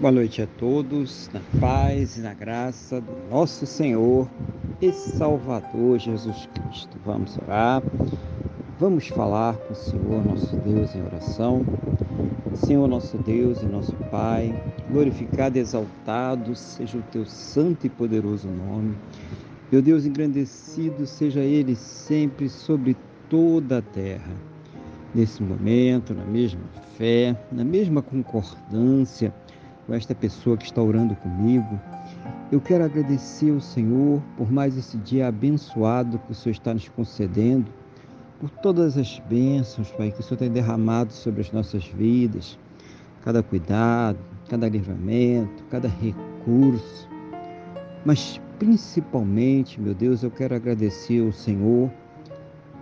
Boa noite a todos, na paz e na graça do nosso Senhor e Salvador Jesus Cristo. Vamos orar, vamos falar com o Senhor nosso Deus em oração. Senhor nosso Deus e nosso Pai, glorificado e exaltado seja o teu santo e poderoso nome. Meu Deus engrandecido seja ele sempre sobre toda a terra. Nesse momento, na mesma fé, na mesma concordância, com esta pessoa que está orando comigo. Eu quero agradecer ao Senhor por mais esse dia abençoado que o Senhor está nos concedendo, por todas as bênçãos, Pai, que o Senhor tem derramado sobre as nossas vidas, cada cuidado, cada livramento, cada recurso. Mas principalmente, meu Deus, eu quero agradecer ao Senhor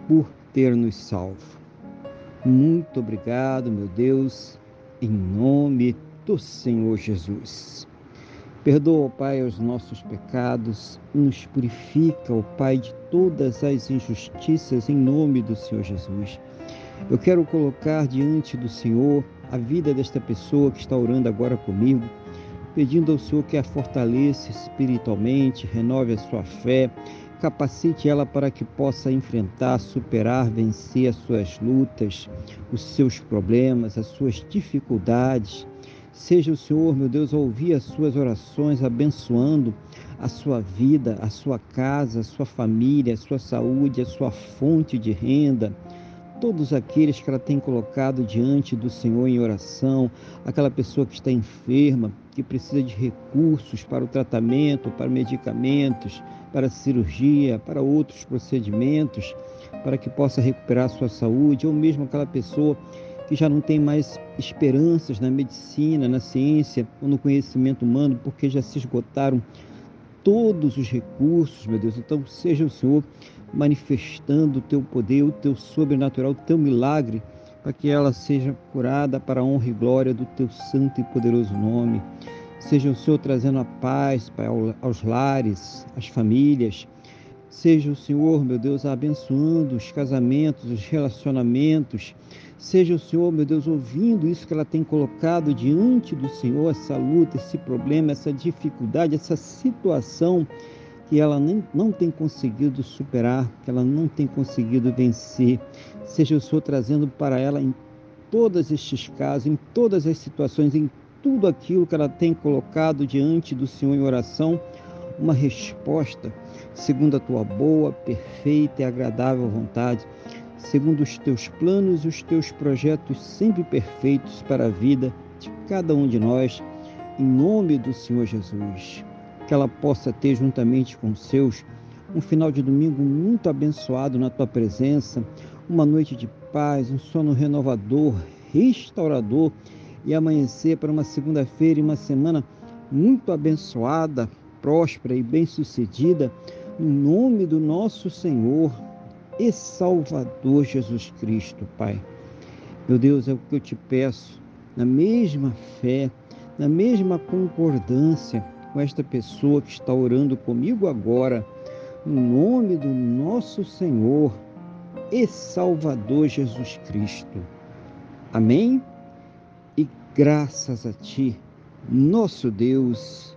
por ter nos salvo. Muito obrigado, meu Deus, em nome de do Senhor Jesus. Perdoa, Pai, os nossos pecados, nos purifica, ó Pai, de todas as injustiças, em nome do Senhor Jesus. Eu quero colocar diante do Senhor a vida desta pessoa que está orando agora comigo, pedindo ao Senhor que a fortaleça espiritualmente, renove a sua fé, capacite ela para que possa enfrentar, superar, vencer as suas lutas, os seus problemas, as suas dificuldades Seja o Senhor, meu Deus, ouvir as suas orações, abençoando a sua vida, a sua casa, a sua família, a sua saúde, a sua fonte de renda. Todos aqueles que ela tem colocado diante do Senhor em oração, aquela pessoa que está enferma, que precisa de recursos para o tratamento, para medicamentos, para cirurgia, para outros procedimentos, para que possa recuperar a sua saúde, ou mesmo aquela pessoa que já não tem mais esperanças na medicina, na ciência ou no conhecimento humano, porque já se esgotaram todos os recursos, meu Deus. Então, seja o Senhor manifestando o teu poder, o teu sobrenatural, o teu milagre, para que ela seja curada para a honra e glória do teu santo e poderoso nome. Seja o Senhor trazendo a paz Pai, aos lares, às famílias. Seja o Senhor, meu Deus, abençoando os casamentos, os relacionamentos, Seja o Senhor, meu Deus, ouvindo isso que ela tem colocado diante do Senhor, essa luta, esse problema, essa dificuldade, essa situação que ela nem, não tem conseguido superar, que ela não tem conseguido vencer. Seja o Senhor trazendo para ela em todos estes casos, em todas as situações, em tudo aquilo que ela tem colocado diante do Senhor em oração, uma resposta segundo a tua boa, perfeita e agradável vontade segundo os teus planos e os teus projetos sempre perfeitos para a vida de cada um de nós, em nome do Senhor Jesus. Que ela possa ter, juntamente com os seus, um final de domingo muito abençoado na tua presença, uma noite de paz, um sono renovador, restaurador e amanhecer para uma segunda-feira e uma semana muito abençoada, próspera e bem-sucedida, no nome do nosso Senhor e Salvador Jesus Cristo, Pai. Meu Deus, é o que eu te peço, na mesma fé, na mesma concordância com esta pessoa que está orando comigo agora, no nome do nosso Senhor e Salvador Jesus Cristo. Amém? E graças a Ti, nosso Deus